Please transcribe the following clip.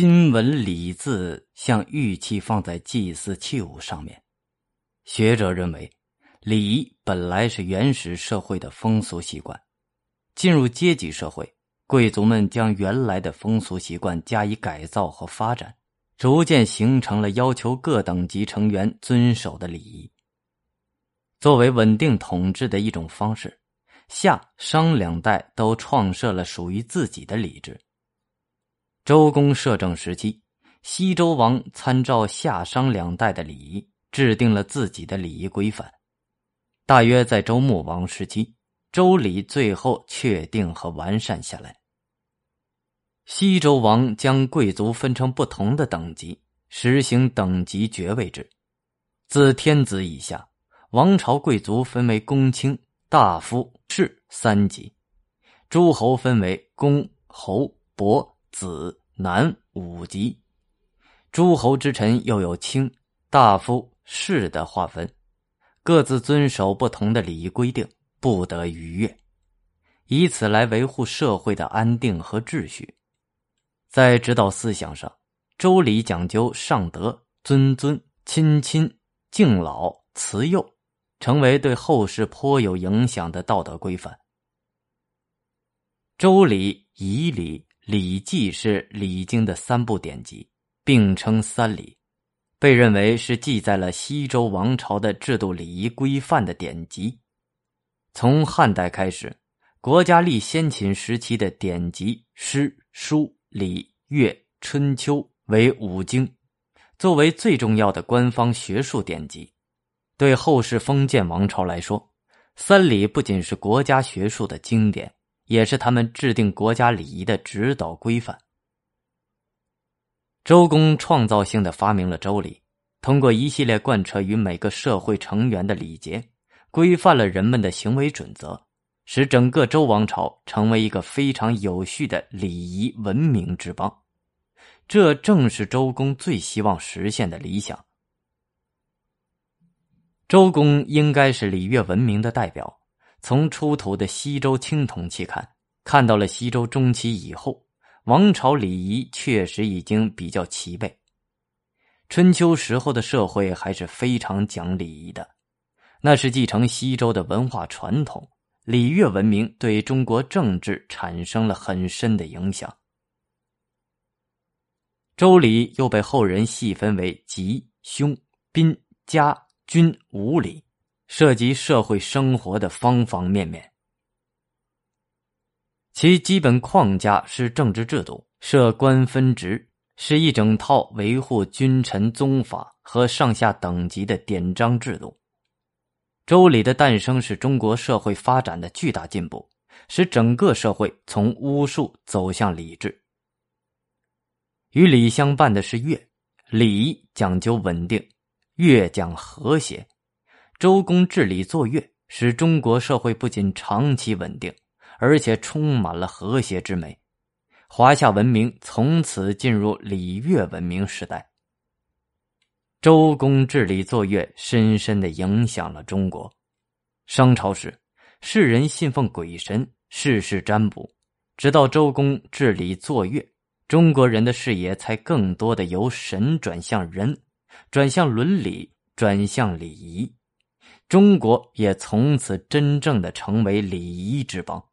金文礼字像玉器放在祭祀器物上面。学者认为，礼本来是原始社会的风俗习惯，进入阶级社会，贵族们将原来的风俗习惯加以改造和发展，逐渐形成了要求各等级成员遵守的礼仪。作为稳定统治的一种方式，夏商两代都创设了属于自己的礼制。周公摄政时期，西周王参照夏商两代的礼仪，制定了自己的礼仪规范。大约在周穆王时期，周礼最后确定和完善下来。西周王将贵族分成不同的等级，实行等级爵位制。自天子以下，王朝贵族分为公卿、大夫、士三级；诸侯分为公、侯、伯。子男五级，诸侯之臣又有卿、大夫、士的划分，各自遵守不同的礼仪规定，不得逾越，以此来维护社会的安定和秩序。在指导思想上，周礼讲究上德、尊尊、亲亲、敬老、慈幼，成为对后世颇有影响的道德规范。周礼、仪礼。《礼记》是《礼经》的三部典籍，并称三礼，被认为是记载了西周王朝的制度礼仪规范的典籍。从汉代开始，国家立先秦时期的典籍诗、书、礼、乐、春秋为五经，作为最重要的官方学术典籍。对后世封建王朝来说，三礼不仅是国家学术的经典。也是他们制定国家礼仪的指导规范。周公创造性的发明了周礼，通过一系列贯彻于每个社会成员的礼节，规范了人们的行为准则，使整个周王朝成为一个非常有序的礼仪文明之邦。这正是周公最希望实现的理想。周公应该是礼乐文明的代表。从出土的西周青铜器看，看到了西周中期以后，王朝礼仪确实已经比较齐备。春秋时候的社会还是非常讲礼仪的，那是继承西周的文化传统，礼乐文明对中国政治产生了很深的影响。周礼又被后人细分为吉、凶、宾、嘉、君五礼。涉及社会生活的方方面面，其基本框架是政治制度，设官分职，是一整套维护君臣宗法和上下等级的典章制度。周礼的诞生是中国社会发展的巨大进步，使整个社会从巫术走向礼制。与礼相伴的是乐，礼讲究稳定，乐讲和谐。周公治理作乐，使中国社会不仅长期稳定，而且充满了和谐之美。华夏文明从此进入礼乐文明时代。周公治理作乐，深深的影响了中国。商朝时，世人信奉鬼神，事事占卜。直到周公治理作乐，中国人的视野才更多的由神转向人，转向伦理，转向礼仪。中国也从此真正的成为礼仪之邦。